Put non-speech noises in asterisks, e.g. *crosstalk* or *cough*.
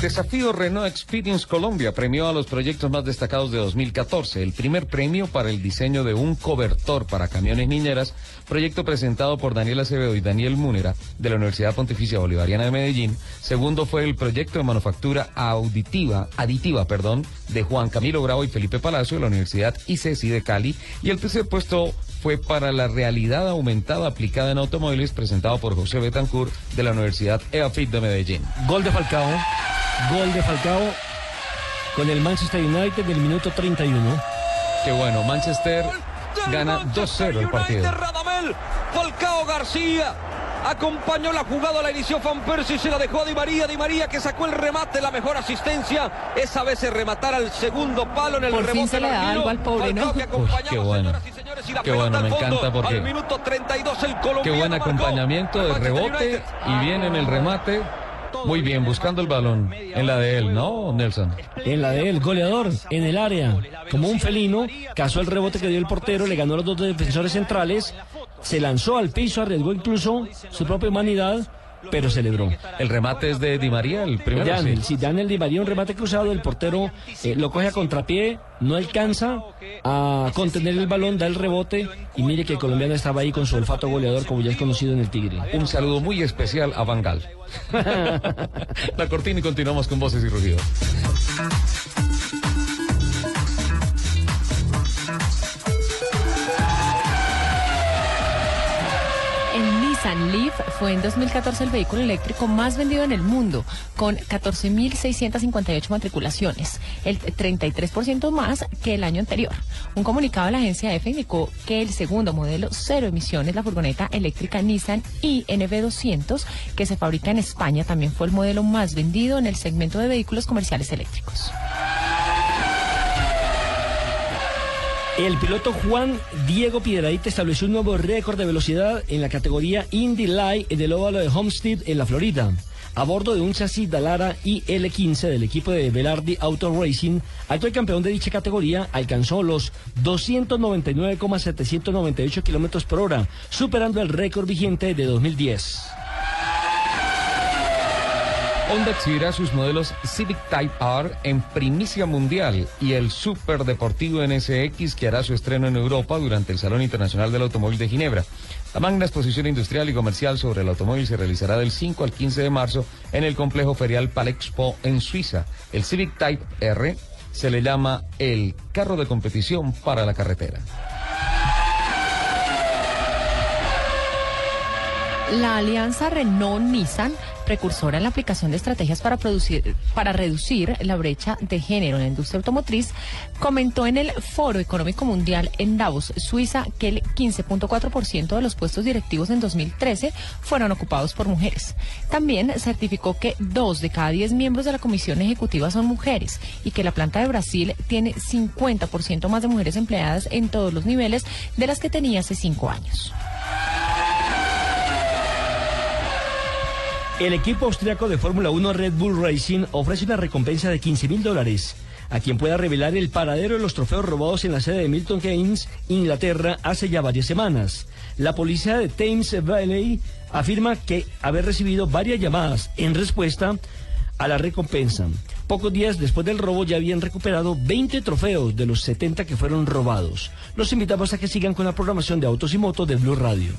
Desafío Renault Experience Colombia premió a los proyectos más destacados de 2014. El primer premio para el diseño de un cobertor para camiones niñeras, proyecto presentado por Daniel Acevedo y Daniel Múnera de la Universidad Pontificia Bolivariana de Medellín. Segundo fue el proyecto de manufactura auditiva, aditiva, perdón, de Juan Camilo Bravo y Felipe Palacio de la Universidad ICESI de Cali. Y el tercer puesto fue para la realidad aumentada aplicada en automóviles presentado por José Betancourt de la Universidad EAFIT de Medellín. Gol de Falcao. Gol de Falcao con el Manchester United del minuto 31. Qué bueno, Manchester gana 2-0 el partido. Radamel, Falcao García. Acompañó la jugada, la inició Van Persie, se la dejó a Di María, Di María que sacó el remate, la mejor asistencia. Esa vez se rematar al segundo palo en el Por fin rebote. se le da algo al pobre, Falcao ¿no? que acompañaba, Uf, qué bueno. Pelota bueno, me encanta porque- Al minuto 32 el Qué buen acompañamiento de rebote y bien en el remate. Muy bien, buscando el balón. en la de él, ¿no, Nelson? En la de él, goleador, en el área, como un felino, cazó el rebote que dio el portero, le ganó a los dos defensores centrales, se lanzó al piso, arriesgó incluso su propia humanidad, pero celebró. El remate es de Di María, el primero. Daniel, sí. si Daniel Di María un remate cruzado, el portero eh, lo coge a contrapié, no alcanza a contener el balón, da el rebote y mire que el colombiano estaba ahí con su olfato goleador como ya es conocido en el Tigre. Un saludo muy especial a Bangal. *laughs* la cortina y continuamos con voces y rugidos. Nissan Leaf fue en 2014 el vehículo eléctrico más vendido en el mundo, con 14.658 matriculaciones, el 33% más que el año anterior. Un comunicado de la agencia EFE indicó que el segundo modelo cero emisiones, la furgoneta eléctrica Nissan INV200, que se fabrica en España, también fue el modelo más vendido en el segmento de vehículos comerciales eléctricos. El piloto Juan Diego Piedradita estableció un nuevo récord de velocidad en la categoría Indy Light del óvalo de Homestead en la Florida. A bordo de un chasis Dallara IL-15 del equipo de Velardi Auto Racing, actual campeón de dicha categoría alcanzó los 299,798 kilómetros por hora, superando el récord vigente de 2010. Honda exhibirá sus modelos Civic Type R en primicia mundial y el Super Deportivo NSX que hará su estreno en Europa durante el Salón Internacional del Automóvil de Ginebra. La magna exposición industrial y comercial sobre el automóvil se realizará del 5 al 15 de marzo en el complejo ferial Palexpo en Suiza. El Civic Type R se le llama el carro de competición para la carretera. La alianza Renault-Nissan, precursora en la aplicación de estrategias para, producir, para reducir la brecha de género en la industria automotriz, comentó en el Foro Económico Mundial en Davos, Suiza, que el 15.4% de los puestos directivos en 2013 fueron ocupados por mujeres. También certificó que dos de cada diez miembros de la comisión ejecutiva son mujeres y que la planta de Brasil tiene 50% más de mujeres empleadas en todos los niveles de las que tenía hace cinco años. El equipo austriaco de Fórmula 1 Red Bull Racing ofrece una recompensa de 15 mil dólares a quien pueda revelar el paradero de los trofeos robados en la sede de Milton Keynes, Inglaterra, hace ya varias semanas. La policía de Thames Valley afirma que haber recibido varias llamadas en respuesta a la recompensa. Pocos días después del robo ya habían recuperado 20 trofeos de los 70 que fueron robados. Los invitamos a que sigan con la programación de Autos y Motos de Blue Radio.